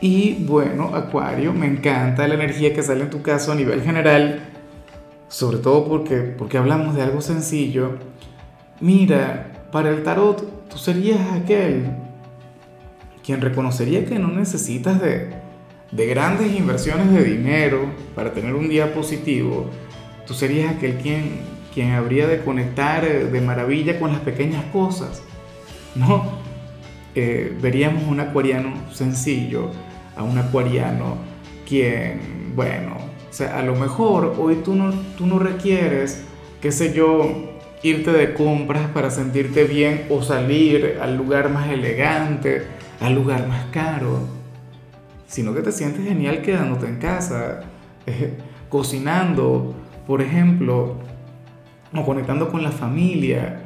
Y bueno, Acuario, me encanta la energía que sale en tu caso a nivel general, sobre todo porque, porque hablamos de algo sencillo. Mira, para el tarot, tú serías aquel quien reconocería que no necesitas de, de grandes inversiones de dinero para tener un día positivo. Tú serías aquel quien, quien habría de conectar de maravilla con las pequeñas cosas. ¿No? Eh, veríamos un acuariano sencillo a un acuariano quien, bueno, o sea, a lo mejor hoy tú no, tú no requieres, qué sé yo, irte de compras para sentirte bien o salir al lugar más elegante, al lugar más caro, sino que te sientes genial quedándote en casa, eh, cocinando, por ejemplo, o conectando con la familia.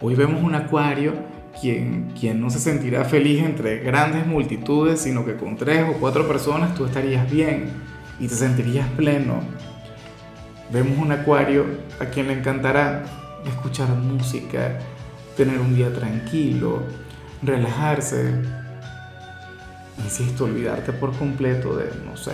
Hoy vemos un acuario quien, quien no se sentirá feliz entre grandes multitudes, sino que con tres o cuatro personas tú estarías bien y te sentirías pleno. Vemos un acuario a quien le encantará escuchar música, tener un día tranquilo, relajarse. Insisto, olvidarte por completo de, no sé,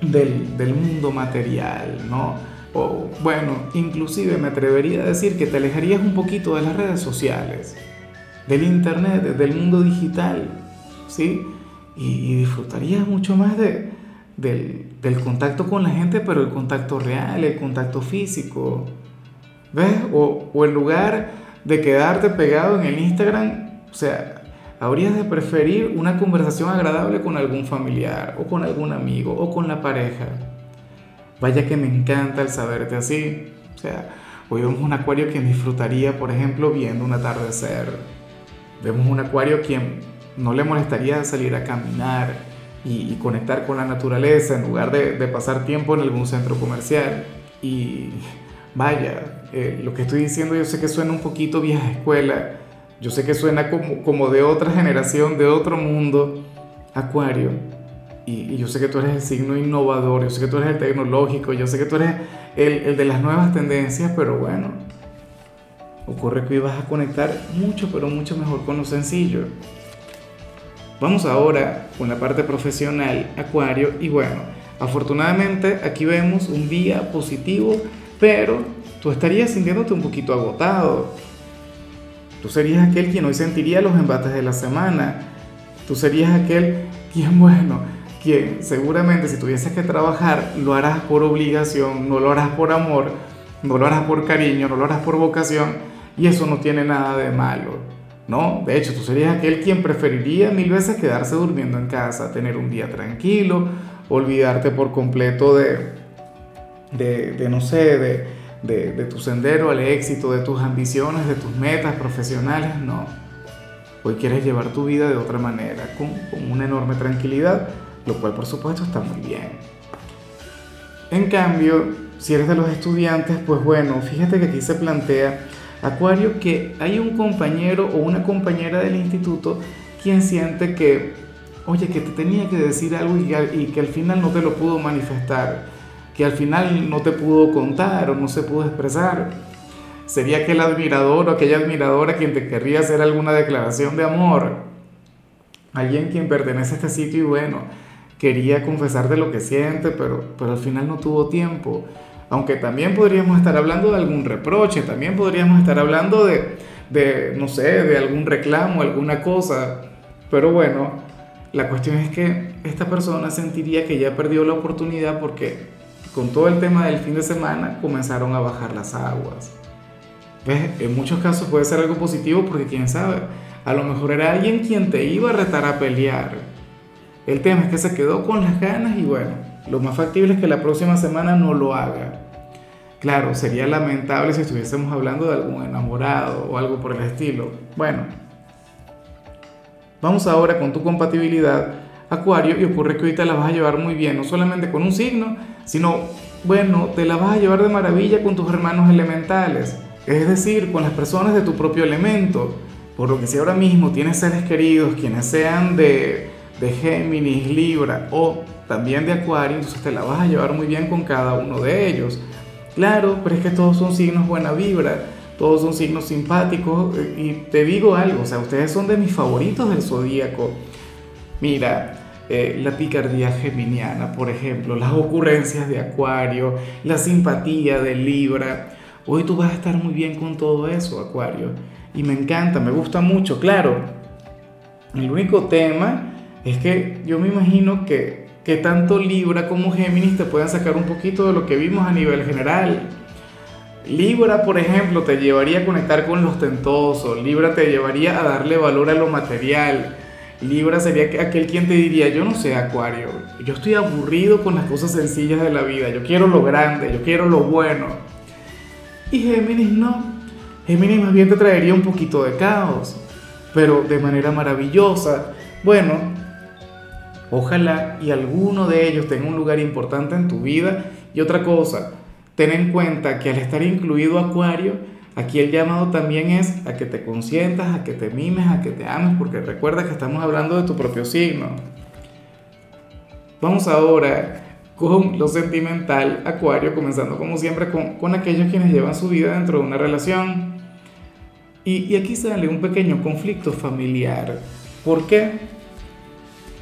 del, del mundo material, ¿no? O bueno, inclusive me atrevería a decir que te alejarías un poquito de las redes sociales, del internet, del mundo digital, ¿sí? Y, disfrutarías mucho más de, del, del, contacto con la gente, pero el contacto real, el contacto físico, ¿ves? O, o en lugar de quedarte pegado en el Instagram, o sea, habrías de preferir una conversación agradable con algún familiar o con algún amigo o con la pareja. Vaya que me encanta el saberte así. O sea, hoy vemos un acuario quien disfrutaría, por ejemplo, viendo un atardecer. Vemos un acuario quien no le molestaría salir a caminar y, conectar con la naturaleza en lugar de, pasar tiempo en algún centro comercial. Y vaya, eh, lo que estoy diciendo yo sé que suena un poquito vieja escuela, yo sé que suena como, como de otra generación, de otro mundo, acuario y, yo sé que tú eres el signo innovador, yo sé que tú eres el tecnológico, yo sé que tú eres el, el de las nuevas tendencias, pero bueno, ocurre que hoy vas a conectar mucho, pero mucho mejor con lo sencillo. Vamos ahora con la parte profesional, Acuario, y bueno, afortunadamente aquí vemos un día positivo, pero tú estarías sintiéndote un poquito agotado. Tú serías aquel quien hoy sentiría los embates de la semana. Tú serías aquel quien, bueno, quien seguramente si tuvieses que trabajar lo harás por obligación, no lo harás por amor, no lo harás por cariño, no lo harás por vocación y eso no tiene nada de malo. No, de hecho tú serías aquel quien preferiría mil veces quedarse durmiendo en casa, tener un día tranquilo, olvidarte por completo de, de, de no sé, de, de, de, tu sendero al éxito, de tus ambiciones, de tus metas profesionales, no. Hoy quieres llevar tu vida de otra manera, con, con una enorme tranquilidad lo cual por supuesto está muy bien. En cambio, si eres de los estudiantes, pues bueno, fíjate que aquí se plantea, Acuario, que hay un compañero o una compañera del instituto quien siente que, oye, que te tenía que decir algo y, que al final no te lo pudo manifestar, que al final no te pudo contar o no se pudo expresar. Sería aquel admirador o aquella admiradora quien te querría hacer alguna declaración de amor. Alguien quien pertenece a este sitio y bueno, quería confesar de lo que siente, pero, pero al final no tuvo tiempo. Aunque también podríamos estar hablando de algún reproche, también podríamos estar hablando de, de, no sé, de algún reclamo, alguna cosa. Pero bueno, la cuestión es que esta persona sentiría que ya perdió la oportunidad porque con todo el tema del fin de semana comenzaron a bajar las aguas. ¿Ves? En muchos casos puede ser algo positivo porque quién sabe, a lo mejor era alguien quien te iba a retar a pelear el tema es que se quedó con las ganas y bueno, lo más factible es que la próxima semana no lo haga. Claro, sería lamentable si estuviésemos hablando de algún enamorado o algo por el estilo. Bueno, vamos ahora con tu compatibilidad, Acuario, y ocurre que te la vas a llevar muy bien, no solamente con un signo, sino, bueno, te la vas a llevar de maravilla con tus hermanos elementales, es decir, con las personas de tu propio elemento. Por lo que si ahora mismo tienes seres queridos, quienes sean de, de Géminis, Libra o también de Acuario, entonces te la vas a llevar muy bien con cada uno de ellos. Claro, pero es que todos son signos buena vibra, todos son signos simpáticos eh, y te digo algo, o sea, ustedes son de mis favoritos del zodíaco. Mira, eh, la picardía geminiana, por ejemplo, las ocurrencias de Acuario, la simpatía de Libra. Hoy tú vas a estar muy bien con todo eso, Acuario. Y me encanta, me gusta mucho, claro. El único tema es que yo me imagino que, que tanto Libra como Géminis te pueden sacar un poquito de lo que vimos a nivel general. Libra, por ejemplo, te llevaría a conectar con lo ostentoso. Libra te llevaría a darle valor a lo material. Libra sería aquel quien te diría, yo no sé, Acuario, yo estoy aburrido con las cosas sencillas de la vida, yo quiero lo grande, yo quiero lo bueno. Y Géminis no. Géminis más bien te traería un poquito de caos, pero de manera maravillosa. Bueno, ojalá y alguno de ellos tenga un lugar importante en tu vida. Y otra cosa, ten en cuenta que al estar incluido Acuario, aquí el llamado también es a que te consientas, a que te mimes, a que te ames, porque recuerda que estamos hablando de tu propio signo. Vamos ahora con lo sentimental, Acuario, comenzando como siempre con, aquellos quienes llevan su vida dentro de una relación. Y, aquí sale un pequeño conflicto familiar. ¿Por qué?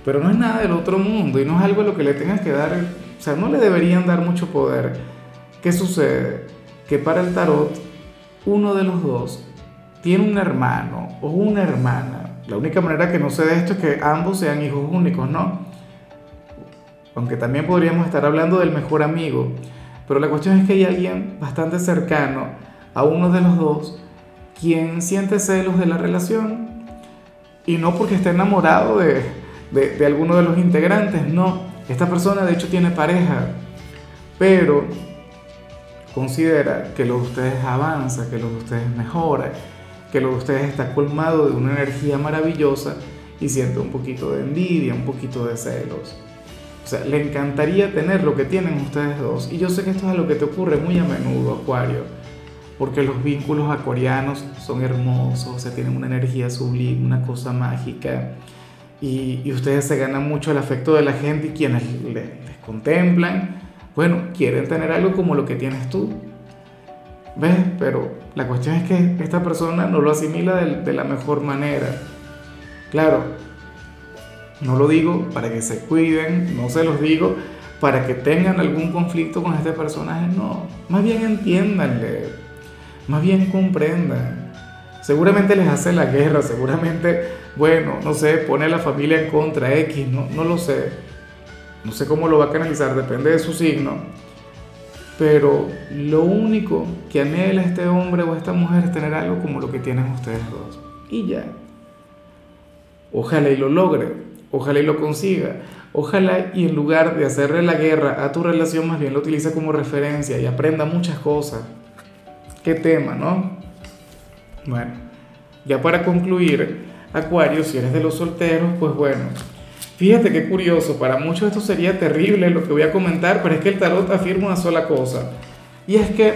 Pero no es nada del otro mundo y no es algo a lo que le tengas que dar, o sea, no le deberían dar mucho poder. ¿Qué sucede? Que para el tarot, uno de los dos tiene un hermano o una hermana. La única manera que no se de esto es que ambos sean hijos únicos, ¿no? Aunque también podríamos estar hablando del mejor amigo. Pero la cuestión es que hay alguien bastante cercano a uno de los dos quien siente celos de la relación y no porque esté enamorado de, de, alguno de los integrantes, no. Esta persona de hecho tiene pareja, pero considera que lo de ustedes avanza, que lo de ustedes mejora, que lo de ustedes está colmado de una energía maravillosa y siente un poquito de envidia, un poquito de celos. O sea, le encantaría tener lo que tienen ustedes dos. Y yo sé que esto es lo que te ocurre muy a menudo, Acuario porque los vínculos acuarianos son hermosos, o sea, tienen una energía sublime, una cosa mágica, y, ustedes se ganan mucho el afecto de la gente y quienes les, contemplan, bueno, quieren tener algo como lo que tienes tú. ¿Ves? Pero la cuestión es que esta persona no lo asimila de, de la mejor manera. Claro, no lo digo para que se cuiden, no se los digo para que tengan algún conflicto con este personaje, no, más bien entiéndanle, más bien comprendan. Seguramente les hace la guerra, seguramente, bueno, no sé, pone a la familia en contra X, no, no lo sé. No sé cómo lo va a canalizar, depende de su signo. Pero lo único que anhela este hombre o esta mujer es tener algo como lo que tienen ustedes dos. Y ya. Ojalá y lo logre, ojalá y lo consiga. Ojalá y en lugar de hacerle la guerra a tu relación, más bien lo utilice como referencia y aprenda muchas cosas qué tema, ¿no? Bueno, ya para concluir, Acuario, si eres de los solteros, pues bueno, fíjate qué curioso, para muchos esto sería terrible lo que voy a comentar, pero es que el tarot afirma una sola cosa, y es que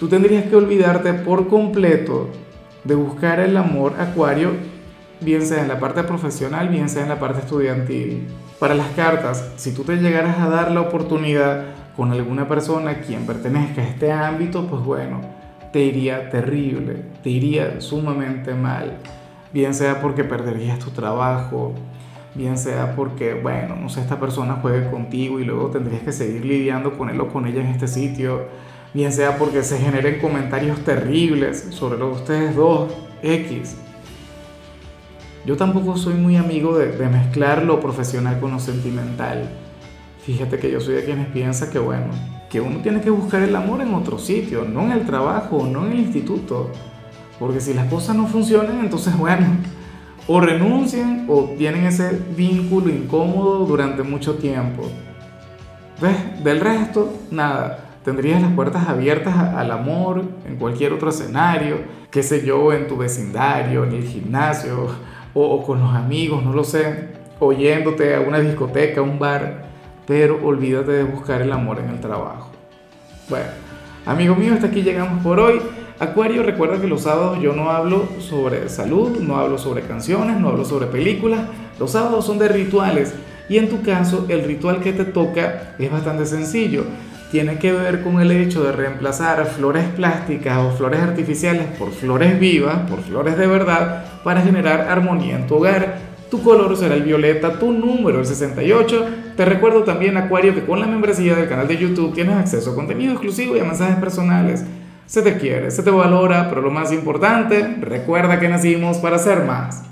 tú tendrías que olvidarte por completo de buscar el amor, Acuario, bien sea en la parte profesional, bien sea en la parte estudiantil. Para las cartas, si tú te llegaras a dar la oportunidad con alguna persona quien pertenezca a este ámbito, pues bueno, te iría terrible, te iría sumamente mal, bien sea porque perderías tu trabajo, bien sea porque, bueno, no sé, esta persona juegue contigo y luego tendrías que seguir lidiando con él o con ella en este sitio, bien sea porque se generen comentarios terribles sobre lo de ustedes dos, X. Yo tampoco soy muy amigo de, de mezclar lo profesional con lo sentimental. Fíjate que yo soy de quienes piensan que, bueno, que uno tiene que buscar el amor en otro sitio, no en el trabajo, no en el instituto. Porque si las cosas no funcionan, entonces bueno, o renuncian o tienen ese vínculo incómodo durante mucho tiempo. ¿Ves? Del resto, nada. Tendrías las puertas abiertas al amor en cualquier otro escenario, qué sé yo, en tu vecindario, en el gimnasio o, o con los amigos, no lo sé. oyéndote a una discoteca, a un bar, pero olvídate de buscar el amor en el trabajo. Bueno, amigo mío, hasta aquí llegamos por hoy. Acuario, recuerda que los sábados yo no hablo sobre salud, no hablo sobre canciones, no hablo sobre películas. Los sábados son de rituales y en tu caso el ritual que te toca es bastante sencillo. Tiene que ver con el hecho de reemplazar flores plásticas o flores artificiales por flores vivas, por flores de verdad, para generar armonía en tu hogar. Tu color será el violeta, tu número el 68. Te recuerdo también, Acuario, que con la membresía del canal de YouTube tienes acceso a contenido exclusivo y a mensajes personales. Se te quiere, se te valora, pero lo más importante, recuerda que nacimos para ser más.